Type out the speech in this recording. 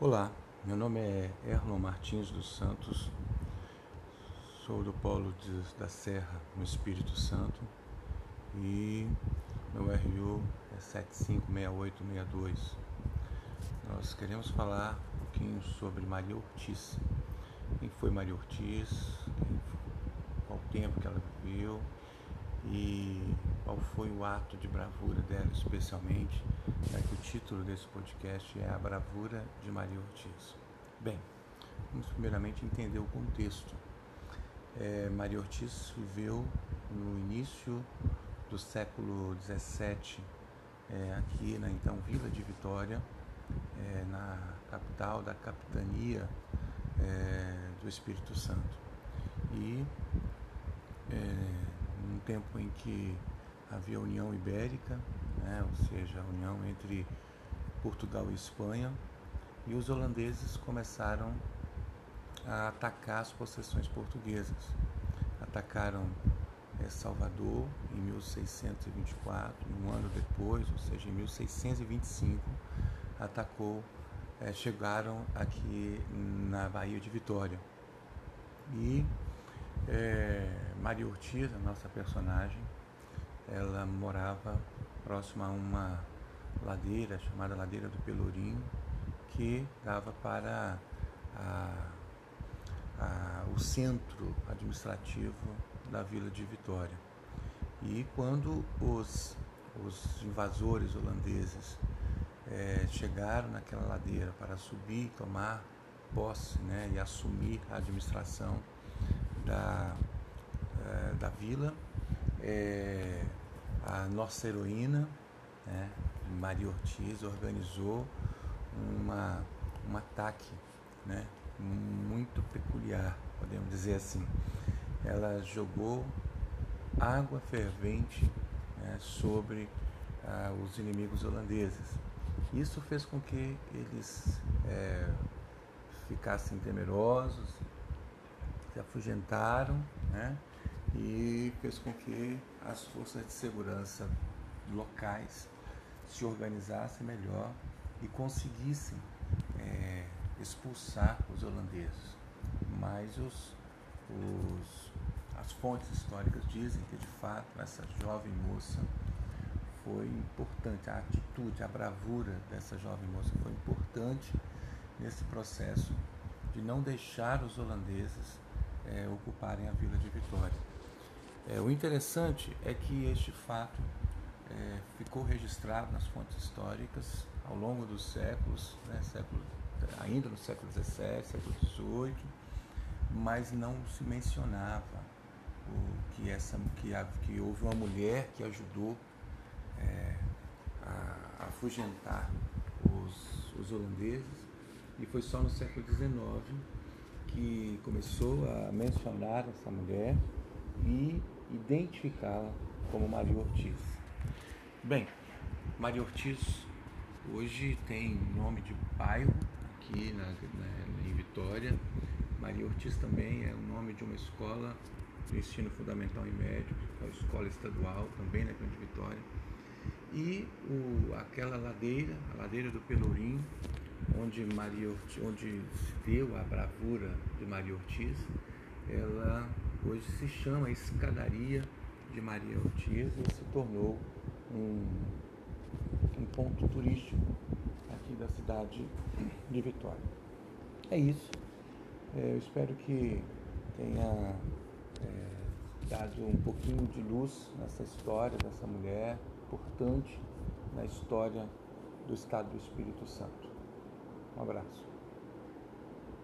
Olá, meu nome é Erlon Martins dos Santos, sou do Polo de, da Serra, no Espírito Santo, e meu RU é 756862. Nós queremos falar um pouquinho sobre Maria Ortiz. Quem foi Maria Ortiz, qual o tempo que ela viveu e qual foi o ato de bravura dela, especialmente, já que o título desse podcast é A Bravura de Maria Ortiz. Bem, vamos primeiramente entender o contexto. É, Maria Ortiz viveu no início do século XVII, é, aqui na então Vila de Vitória, é, na capital da capitania é, do Espírito Santo. E é, num tempo em que havia a União Ibérica, né, ou seja, a união entre Portugal e Espanha, e os holandeses começaram a atacar as possessões portuguesas. Atacaram é, Salvador em 1624, um ano depois, ou seja, em 1625, atacou, é, chegaram aqui na Baía de Vitória. E é, Maria Ortiz, a nossa personagem, ela morava próxima a uma ladeira chamada Ladeira do Pelourinho, que dava para a, a, o centro administrativo da vila de Vitória. E quando os, os invasores holandeses é, chegaram naquela ladeira para subir, tomar posse né, e assumir a administração da, é, da vila, é, a nossa heroína, né, Maria Ortiz, organizou uma, um ataque né, muito peculiar, podemos dizer assim. Ela jogou água fervente né, sobre ah, os inimigos holandeses. Isso fez com que eles é, ficassem temerosos, se afugentaram, né? E fez com que as forças de segurança locais se organizassem melhor e conseguissem é, expulsar os holandeses. Mas os, os, as fontes históricas dizem que de fato essa jovem moça foi importante, a atitude, a bravura dessa jovem moça foi importante nesse processo de não deixar os holandeses é, ocuparem a vila de Vitória. É, o interessante é que este fato é, ficou registrado nas fontes históricas ao longo dos séculos, né, século, ainda no século XVII, século XVIII, mas não se mencionava o, que, essa, que, que houve uma mulher que ajudou é, a, afugentar os, os holandeses. E foi só no século XIX que começou a mencionar essa mulher e identificá-la como Maria Ortiz. Bem, Maria Ortiz hoje tem nome de bairro aqui na, na, em Vitória. Maria Ortiz também é o nome de uma escola de ensino fundamental e médio, é uma escola estadual também na Grande Vitória. E o, aquela ladeira, a ladeira do Pelourinho, onde, Maria Ortiz, onde se deu a bravura de Maria Ortiz, ela hoje se chama Escadaria de Maria Ortiz e se tornou um, um ponto turístico aqui da cidade de Vitória. É isso. É, eu espero que tenha é, dado um pouquinho de luz nessa história dessa mulher importante na história do Estado do Espírito Santo. Um abraço.